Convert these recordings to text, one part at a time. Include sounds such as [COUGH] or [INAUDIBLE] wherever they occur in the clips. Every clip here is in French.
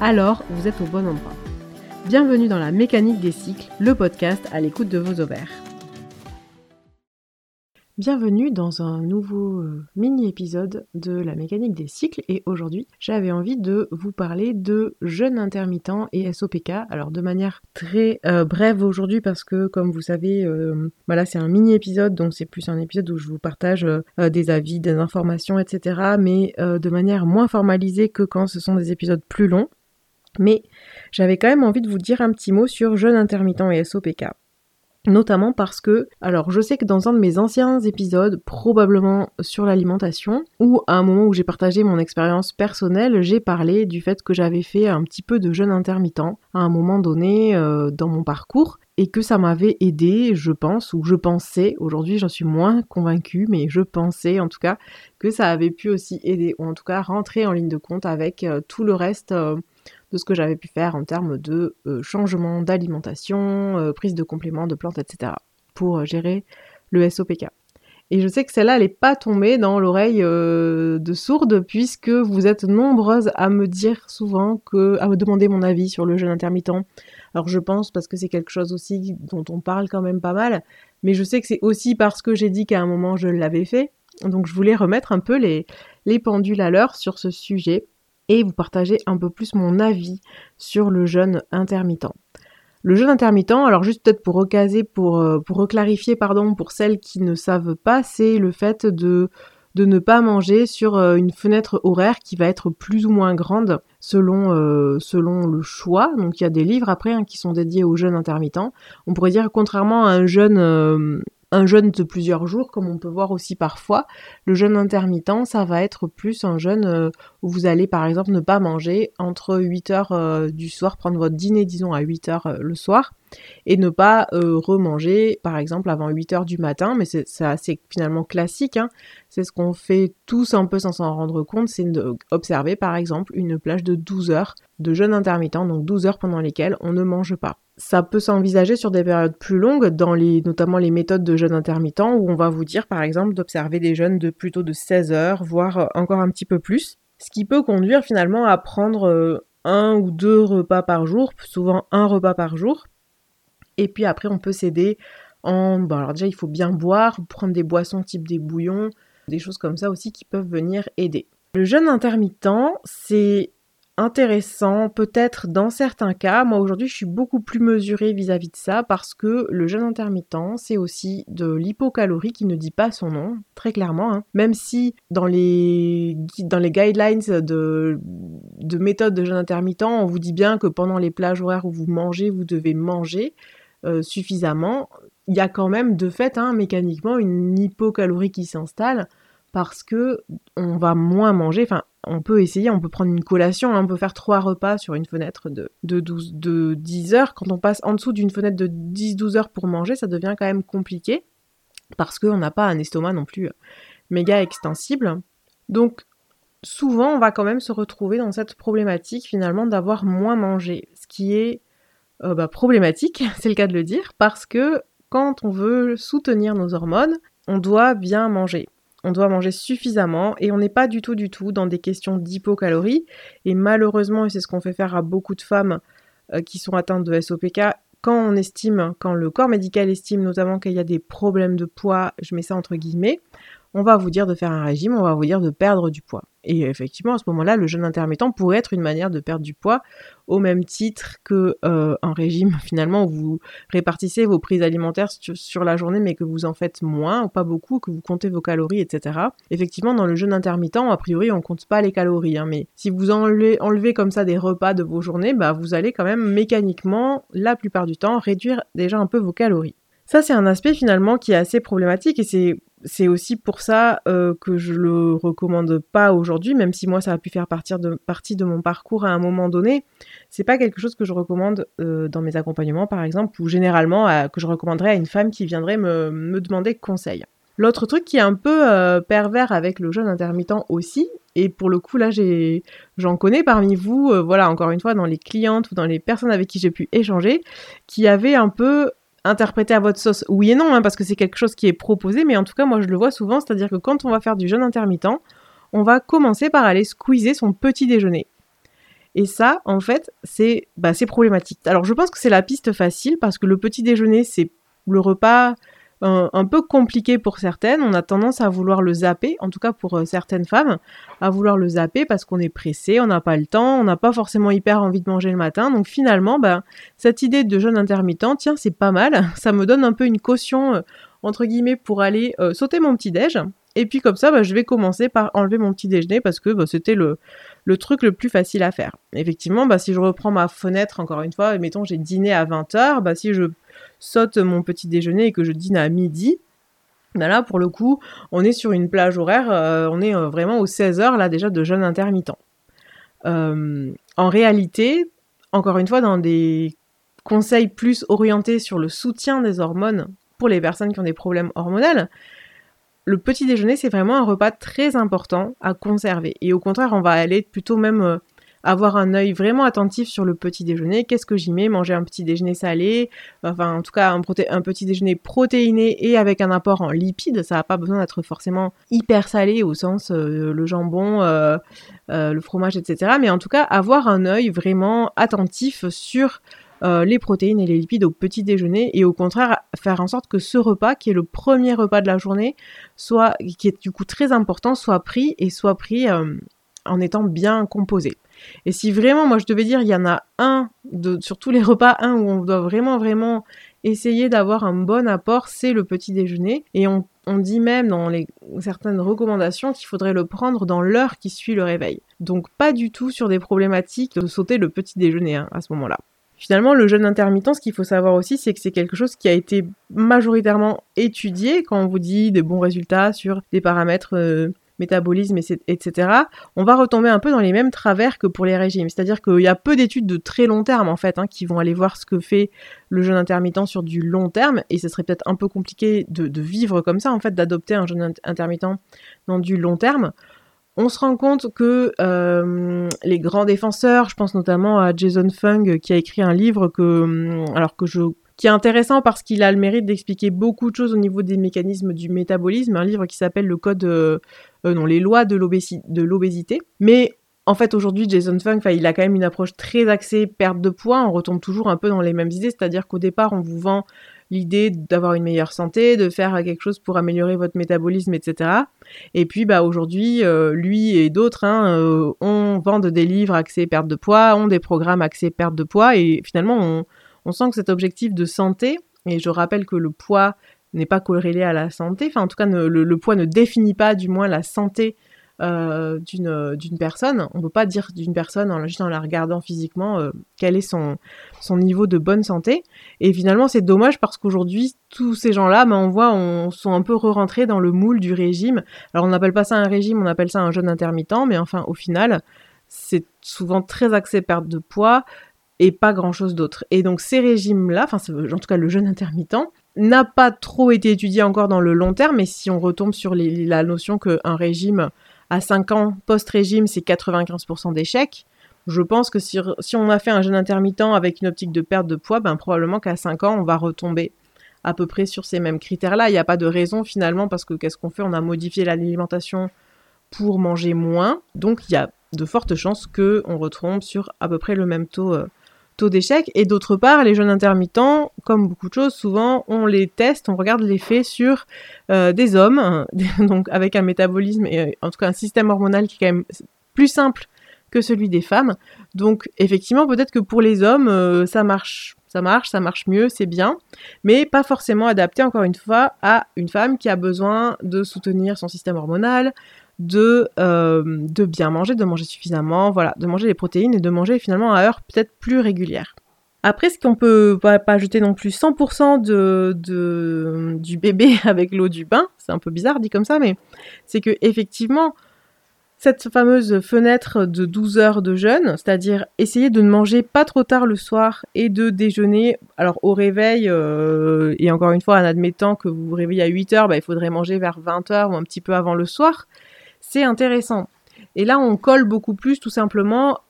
alors vous êtes au bon endroit. Bienvenue dans la mécanique des cycles, le podcast à l'écoute de vos ovaires. Bienvenue dans un nouveau euh, mini-épisode de la mécanique des cycles et aujourd'hui j'avais envie de vous parler de jeûne intermittent et SOPK. Alors de manière très euh, brève aujourd'hui parce que comme vous savez, euh, voilà c'est un mini-épisode donc c'est plus un épisode où je vous partage des avis, des informations, etc. Mais de manière moins formalisée que quand ce sont des épisodes plus longs. Mais j'avais quand même envie de vous dire un petit mot sur jeûne intermittent et SOPK. Notamment parce que, alors je sais que dans un de mes anciens épisodes, probablement sur l'alimentation, ou à un moment où j'ai partagé mon expérience personnelle, j'ai parlé du fait que j'avais fait un petit peu de jeûne intermittent à un moment donné euh, dans mon parcours, et que ça m'avait aidé, je pense, ou je pensais, aujourd'hui j'en suis moins convaincue, mais je pensais en tout cas que ça avait pu aussi aider, ou en tout cas rentrer en ligne de compte avec euh, tout le reste. Euh, de ce que j'avais pu faire en termes de euh, changement d'alimentation, euh, prise de compléments, de plantes, etc. pour euh, gérer le SOPK. Et je sais que celle-là, elle n'est pas tombée dans l'oreille de sourde, puisque vous êtes nombreuses à me dire souvent que, à me demander mon avis sur le jeûne intermittent. Alors je pense parce que c'est quelque chose aussi dont on parle quand même pas mal, mais je sais que c'est aussi parce que j'ai dit qu'à un moment je l'avais fait. Donc je voulais remettre un peu les, les pendules à l'heure sur ce sujet et vous partager un peu plus mon avis sur le jeûne intermittent. Le jeûne intermittent, alors juste peut-être pour recaser, pour, euh, pour reclarifier, pardon, pour celles qui ne savent pas, c'est le fait de, ne pas manger sur euh, une fenêtre horaire qui va être plus ou moins grande selon, euh, le choix. Donc il y a des livres après hein, qui sont dédiés au jeûne intermittent. On pourrait dire contrairement à un jeûne un jeûne de plusieurs jours, comme on peut voir aussi parfois. Le jeûne intermittent, ça va être plus un jeûne euh, où vous allez par exemple ne pas manger entre 8 heures euh, du soir, prendre votre dîner disons à 8 heures euh, le soir, et ne pas remanger par exemple avant 8 heures du matin, mais c'est assez finalement classique, hein. c'est ce qu'on fait tous un peu sans s'en rendre compte, c'est d'observer par exemple une plage de 12 heures de jeûne intermittent, donc 12 heures pendant lesquelles on ne mange pas. Ça peut s'envisager sur des périodes plus longues, dans les, notamment les méthodes de jeûne intermittent, où on va vous dire par exemple d'observer des jeûnes de plutôt de 16 heures, voire euh, encore un petit peu plus, ce qui peut conduire finalement à prendre euh, un ou deux repas par jour, souvent un repas par jour, et puis après on peut s'aider en... Bon alors déjà il faut bien boire, prendre des boissons type des bouillons, des choses comme ça aussi qui peuvent venir aider. Le jeûne intermittent, c'est intéressant, peut-être dans certains cas. Moi aujourd'hui, je suis beaucoup plus mesurée vis-à-vis de ça parce que le jeûne intermittent, c'est aussi de l'hypocalorie qui ne dit pas son nom, très clairement. Hein. Même si dans les, dans les guidelines de, de méthode de jeûne intermittent, on vous dit bien que pendant les plages horaires où vous mangez, vous devez manger euh, suffisamment. Il y a quand même de fait, hein, mécaniquement, une hypocalorie qui s'installe parce que on va moins manger. Enfin, on peut essayer, on peut prendre une collation, hein, on peut faire trois repas sur une fenêtre de, de, 12, de 10 heures. Quand on passe en dessous d'une fenêtre de 10-12 heures pour manger, ça devient quand même compliqué parce qu'on n'a pas un estomac non plus euh, méga extensible. Donc, souvent, on va quand même se retrouver dans cette problématique finalement d'avoir moins mangé, ce qui est euh, bah, problématique, [LAUGHS] c'est le cas de le dire, parce que quand on veut soutenir nos hormones, on doit bien manger on doit manger suffisamment et on n'est pas du tout du tout dans des questions d'hypocalorie. Et malheureusement, et c'est ce qu'on fait faire à beaucoup de femmes euh, qui sont atteintes de SOPK, quand on estime, quand le corps médical estime notamment qu'il y a des problèmes de poids, je mets ça entre guillemets, on va vous dire de faire un régime, on va vous dire de perdre du poids. Et effectivement, à ce moment-là, le jeûne intermittent pourrait être une manière de perdre du poids, au même titre que euh, un régime [LAUGHS] finalement où vous répartissez vos prises alimentaires sur, la journée, mais que vous en faites moins ou pas beaucoup, que vous comptez vos calories, etc. Effectivement, dans le jeûne intermittent, a priori, on compte pas les calories, hein, mais si vous enlevez, enlevez comme ça des repas de vos journées, bah vous allez quand même mécaniquement, la plupart du temps, réduire déjà un peu vos calories. Ça, c'est un aspect finalement qui est assez problématique et c'est aussi pour ça euh, que je le recommande pas aujourd'hui, même si moi ça a pu faire partie de mon parcours à un moment donné. C'est pas quelque chose que je recommande euh, dans mes accompagnements, par exemple, ou généralement que je recommanderais à une femme qui viendrait me, me demander conseil. L'autre truc qui est un peu euh, pervers avec le jeûne intermittent aussi, et pour le coup là j'en connais parmi vous, voilà encore une fois dans les clientes ou dans les personnes avec qui j'ai pu échanger, qui avaient un peu interpréter à votre sauce. Oui et non, hein, parce que c'est quelque chose qui est proposé, mais en tout cas, moi, je le vois souvent, c'est-à-dire que quand on va faire du jeûne intermittent, on va commencer par aller squeezer son petit déjeuner. Et ça, en fait, c'est bah, problématique. Alors, je pense que c'est la piste facile, parce que le petit déjeuner, c'est le repas un, peu compliqué pour certaines. On a tendance à vouloir le zapper, en tout cas pour euh, certaines femmes, à vouloir le zapper parce qu'on est pressé, on n'a pas le temps, on n'a pas forcément hyper envie de manger le matin. Donc finalement, ben, cette idée de jeûne intermittent, tiens, c'est pas mal. [LAUGHS] Ça me donne un peu une caution, euh, entre guillemets, pour aller euh, sauter mon petit déj. Et puis comme ça, bah, je vais commencer par enlever mon petit déjeuner parce que bah, c'était le, le, truc le plus facile à faire. Effectivement, bah, si je reprends ma fenêtre, encore une fois, mettons j'ai dîné à 20h, bah, si je saute mon petit déjeuner et que je dîne à midi, bah, là pour le coup, on est sur une plage horaire, euh, on est euh, vraiment aux 16h là déjà de jeûne intermittent. Euh, en réalité, encore une fois, dans des conseils plus orientés sur le soutien des hormones pour les personnes qui ont des problèmes hormonaux, le petit déjeuner, c'est vraiment un repas très important à conserver. Et au contraire, on va aller plutôt même avoir un œil vraiment attentif sur le petit déjeuner. Qu'est-ce que j'y mets? Manger un petit déjeuner salé, enfin en tout cas un, petit déjeuner protéiné et avec un apport en lipides. Ça n'a pas besoin d'être forcément hyper salé au sens euh, le jambon, euh, le fromage, etc. Mais en tout cas avoir un œil vraiment attentif sur euh, les protéines et les lipides au petit déjeuner et au contraire faire en sorte que ce repas, qui est le premier repas de la journée, soit, qui est du coup très important, soit pris et soit pris euh, en étant bien composé. Et si vraiment, moi je devais dire, il y en a un sur tous les repas, un où on doit vraiment, vraiment essayer d'avoir un bon apport, c'est le petit déjeuner. Et on, dit même dans les, certaines recommandations qu'il faudrait le prendre dans l'heure qui suit le réveil. Donc pas du tout sur des problématiques de sauter le petit déjeuner hein, à ce moment-là. Finalement, le jeûne intermittent, ce qu'il faut savoir aussi, c'est que c'est quelque chose qui a été majoritairement étudié quand on vous dit des bons résultats sur des paramètres euh, métabolisme, etc. On va retomber un peu dans les mêmes travers que pour les régimes. C'est-à-dire qu'il y a peu d'études de très long terme, en fait, hein, qui vont aller voir ce que fait le jeûne intermittent sur du long terme. Et ce serait peut-être un peu compliqué de, vivre comme ça, en fait, d'adopter un jeûne intermittent dans du long terme on se rend compte que euh, les grands défenseurs, je pense notamment à Jason Fung qui a écrit un livre que, hum, alors que je qui est intéressant parce qu'il a le mérite d'expliquer beaucoup de choses au niveau des mécanismes du métabolisme, un livre qui s'appelle le code, euh, euh, non, les lois de l'obésité. Mais en fait, aujourd'hui, Jason Fung, il a quand même une approche très axée perte de poids. On retombe toujours un peu dans les mêmes idées, c'est-à-dire qu'au départ, on vous vend l'idée d'avoir une meilleure santé, de faire quelque chose pour améliorer votre métabolisme, etc. Et puis bah aujourd'hui, euh, lui et d'autres hein, on vend des livres axés perte de poids, ont des programmes axés perte de poids, et finalement on, on sent que cet objectif de santé, et je rappelle que le poids n'est pas corrélé à la santé, enfin en tout cas le, poids ne définit pas du moins la santé euh, d'une personne. On ne peut pas dire d'une personne en, juste en la regardant physiquement euh, quel est son, son niveau de bonne santé. Et finalement, c'est dommage parce qu'aujourd'hui, tous ces gens-là, ben, on voit, on sont un peu re-rentrés dans le moule du régime. Alors, on n'appelle pas ça un régime, on appelle ça un jeûne intermittent, mais enfin, au final, c'est souvent très axé perte de poids et pas grand-chose d'autre. Et donc, ces régimes-là, enfin, en tout cas, le jeûne intermittent, n'a pas trop été étudié encore dans le long terme, mais si on retombe sur la notion qu'un régime à 5 ans post-régime, c'est 95% d'échecs. Je pense que si, on a fait un jeûne intermittent avec une optique de perte de poids, ben probablement qu'à 5 ans, on va retomber à peu près sur ces mêmes critères-là. Il n'y a pas de raison finalement parce que qu'est-ce qu'on fait? On a modifié l'alimentation pour manger moins. Donc il y a de fortes chances qu'on retombe sur à peu près le même taux euh, taux d'échec. Et d'autre part, les jeunes intermittents, comme beaucoup de choses, souvent on les teste, on regarde l'effet sur euh, des hommes, [LAUGHS] donc avec un métabolisme et euh, en tout cas un système hormonal qui est quand même plus simple que celui des femmes. Donc effectivement, peut-être que pour les hommes, euh, ça marche, ça marche, ça marche mieux, c'est bien, mais pas forcément adapté encore une fois à une femme qui a besoin de soutenir son système hormonal, de, euh, de bien manger, de manger suffisamment, voilà, de manger les protéines et de manger finalement à heure peut-être plus régulière. Après, ce qu'on peut pas, pas jeter non plus 100% de, de, du bébé [LAUGHS] avec l'eau du bain, c'est un peu bizarre dit comme ça, mais c'est que effectivement, cette fameuse fenêtre de 12 heures de jeûne, c'est-à-dire essayer de ne manger pas trop tard le soir et de déjeuner, alors au réveil, euh, et encore une fois, en admettant que vous vous réveillez à 8 heures, bah, il faudrait manger vers 20 heures ou un petit peu avant le soir, c'est intéressant. Et là, on colle beaucoup plus tout simplement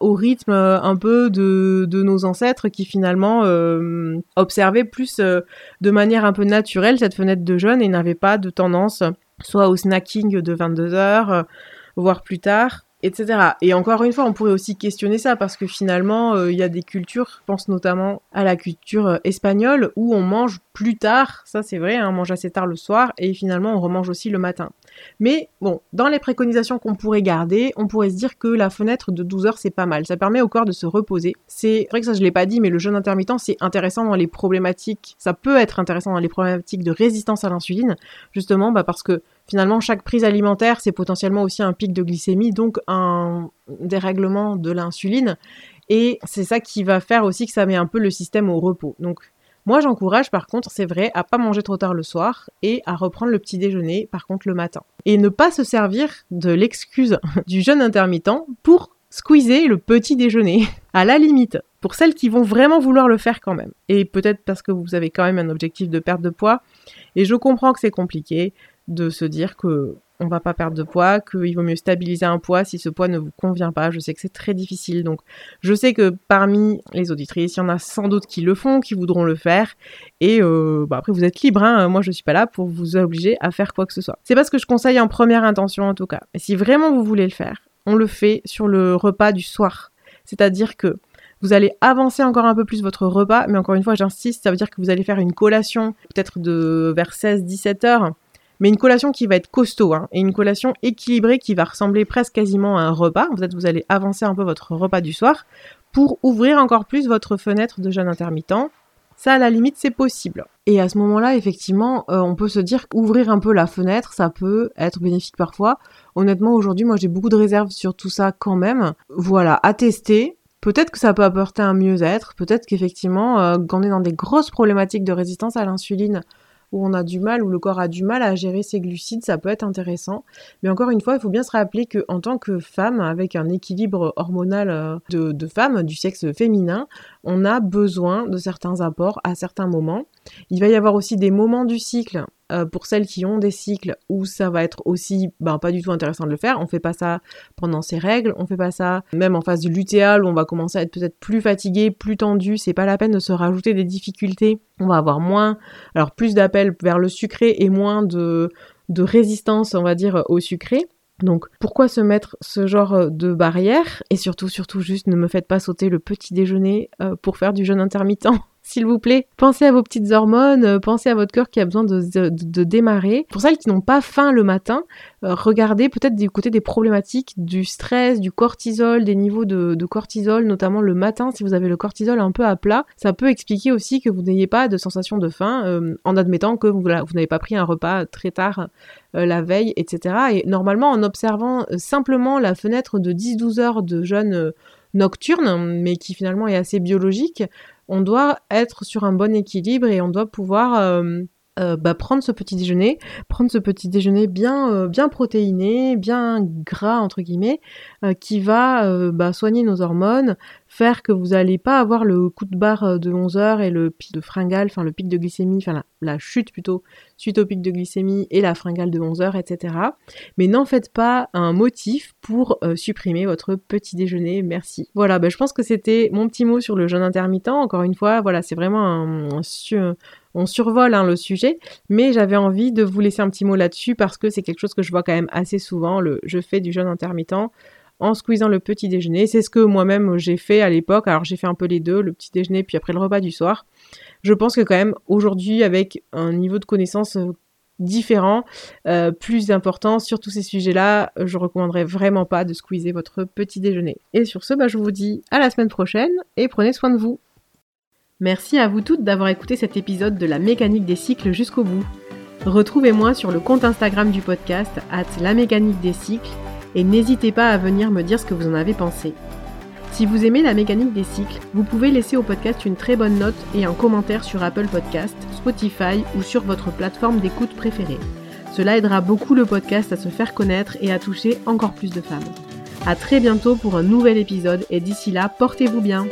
au rythme euh, un peu de, de nos ancêtres qui finalement euh, observaient plus euh, de manière un peu naturelle cette fenêtre de jeûne et n'avaient pas de tendance soit au snacking de 22 heures, voire plus tard, etc. Et encore une fois, on pourrait aussi questionner ça parce que finalement, euh, il y a des cultures, je pense notamment à la culture euh, espagnole, où on mange plus tard, ça c'est vrai, hein, on mange assez tard le soir, et finalement on remange aussi le matin. Mais bon, dans les préconisations qu'on pourrait garder, on pourrait se dire que la fenêtre de 12 heures c'est pas mal, ça permet au corps de se reposer. C'est vrai que ça je l'ai pas dit, mais le jeûne intermittent c'est intéressant dans les problématiques, ça peut être intéressant dans les problématiques de résistance à l'insuline, justement bah, parce que Finalement, chaque prise alimentaire, c'est potentiellement aussi un pic de glycémie, donc un dérèglement de l'insuline. Et c'est ça qui va faire aussi que ça met un peu le système au repos. Donc, moi, j'encourage, par contre, c'est vrai, à pas manger trop tard le soir et à reprendre le petit déjeuner, par contre, le matin. Et ne pas se servir de l'excuse [LAUGHS] du jeûne intermittent pour squeezer le petit déjeuner, [LAUGHS] à la limite, pour celles qui vont vraiment vouloir le faire quand même. Et peut-être parce que vous avez quand même un objectif de perte de poids. Et je comprends que c'est compliqué de se dire que on va pas perdre de poids, qu'il vaut mieux stabiliser un poids si ce poids ne vous convient pas. Je sais que c'est très difficile, donc je sais que parmi les auditrices, il y en a sans doute qui le font, qui voudront le faire, et euh, bah après vous êtes libre. Hein. Moi, je suis pas là pour vous obliger à faire quoi que ce soit. C'est pas ce que je conseille en première intention en tout cas. Mais si vraiment vous voulez le faire, on le fait sur le repas du soir, c'est-à-dire que vous allez avancer encore un peu plus votre repas, mais encore une fois, j'insiste, ça veut dire que vous allez faire une collation peut-être de vers 16-17 heures mais une collation qui va être costaud, hein, et une collation équilibrée qui va ressembler presque quasiment à un repas. En fait, vous allez avancer un peu votre repas du soir pour ouvrir encore plus votre fenêtre de jeûne intermittent. Ça, à la limite, c'est possible. Et à ce moment-là, effectivement, euh, on peut se dire qu'ouvrir un peu la fenêtre, ça peut être bénéfique parfois. Honnêtement, aujourd'hui, moi, j'ai beaucoup de réserves sur tout ça quand même. Voilà, à tester. Peut-être que ça peut apporter un mieux-être. Peut-être qu'effectivement, euh, quand on est dans des grosses problématiques de résistance à l'insuline, où on a du mal, où le corps a du mal à gérer ses glucides, ça peut être intéressant. Mais encore une fois, il faut bien se rappeler qu'en tant que femme, avec un équilibre hormonal euh, de, de femme, du sexe féminin, on a besoin de certains apports à certains moments. Il va y avoir aussi des moments du cycle euh, pour celles qui ont des cycles où ça va être aussi ben, pas du tout intéressant de le faire. On fait pas ça pendant ses règles, on fait pas ça même en phase de lutéal où on va commencer à être peut-être plus fatigué, plus tendu. C'est pas la peine de se rajouter des difficultés. On va avoir moins, alors plus d'appels vers le sucré et moins de, de résistance, on va dire, au sucré. Donc pourquoi se mettre ce genre de barrière? Et surtout, surtout juste ne me faites pas sauter le petit déjeuner euh, pour faire du jeûne intermittent [LAUGHS] s'il vous plaît. Pensez à vos petites hormones, euh, pensez à votre cœur qui a besoin de, démarrer. Pour celles qui n'ont pas faim le matin, euh, regardez peut-être du côté des problématiques du stress, du cortisol, des niveaux de, cortisol, notamment le matin, si vous avez le cortisol un peu à plat, ça peut expliquer aussi que vous n'ayez pas de sensation de faim euh, en admettant que vous, vous n'avez pas pris un repas très tard la veille, etc. Et normalement, en observant simplement la fenêtre de 10-12 heures de jeûne nocturne, mais qui finalement est assez biologique, on doit être sur un bon équilibre et on doit pouvoir euh, euh, bah, prendre ce petit déjeuner, prendre ce petit déjeuner bien, euh, bien protéiné, bien gras entre guillemets, qui va bah, soigner nos hormones, faire que vous n'allez pas avoir le coup de barre de 11 heures et le pic de fringale, enfin le pic de glycémie, enfin la, chute plutôt suite au pic de glycémie et la fringale de 11 heures, etc. Mais n'en faites pas un motif pour euh, supprimer votre petit déjeuner. Merci. Voilà, ben, je pense que c'était mon petit mot sur le jeûne intermittent. Encore une fois, voilà, c'est vraiment un, on survole hein, le sujet, mais j'avais envie de vous laisser un petit mot là-dessus parce que c'est quelque chose que je vois quand même assez souvent, le je fais du jeûne intermittent en squeezant le petit déjeuner. C'est ce que moi-même j'ai fait à l'époque. Alors j'ai fait un peu les deux, le petit déjeuner puis après le repas du soir. Je pense que quand même aujourd'hui avec un niveau de connaissance euh, différent, euh, plus important sur tous ces sujets-là, je recommanderais vraiment pas de squeezer votre petit déjeuner. Et sur ce, bah, je vous dis à la semaine prochaine et prenez soin de vous. Merci à vous toutes d'avoir écouté cet épisode de la mécanique des cycles jusqu'au bout. Retrouvez-moi sur le compte Instagram du podcast, at la mécanique des cycles, et n'hésitez pas à venir me dire ce que vous en avez pensé. Si vous aimez la mécanique des cycles, vous pouvez laisser au podcast une très bonne note et un commentaire sur Apple Podcast, Spotify ou sur votre plateforme d'écoute préférée. Cela aidera beaucoup le podcast à se faire connaître et à toucher encore plus de femmes. À très bientôt pour un nouvel épisode et d'ici là, portez-vous bien.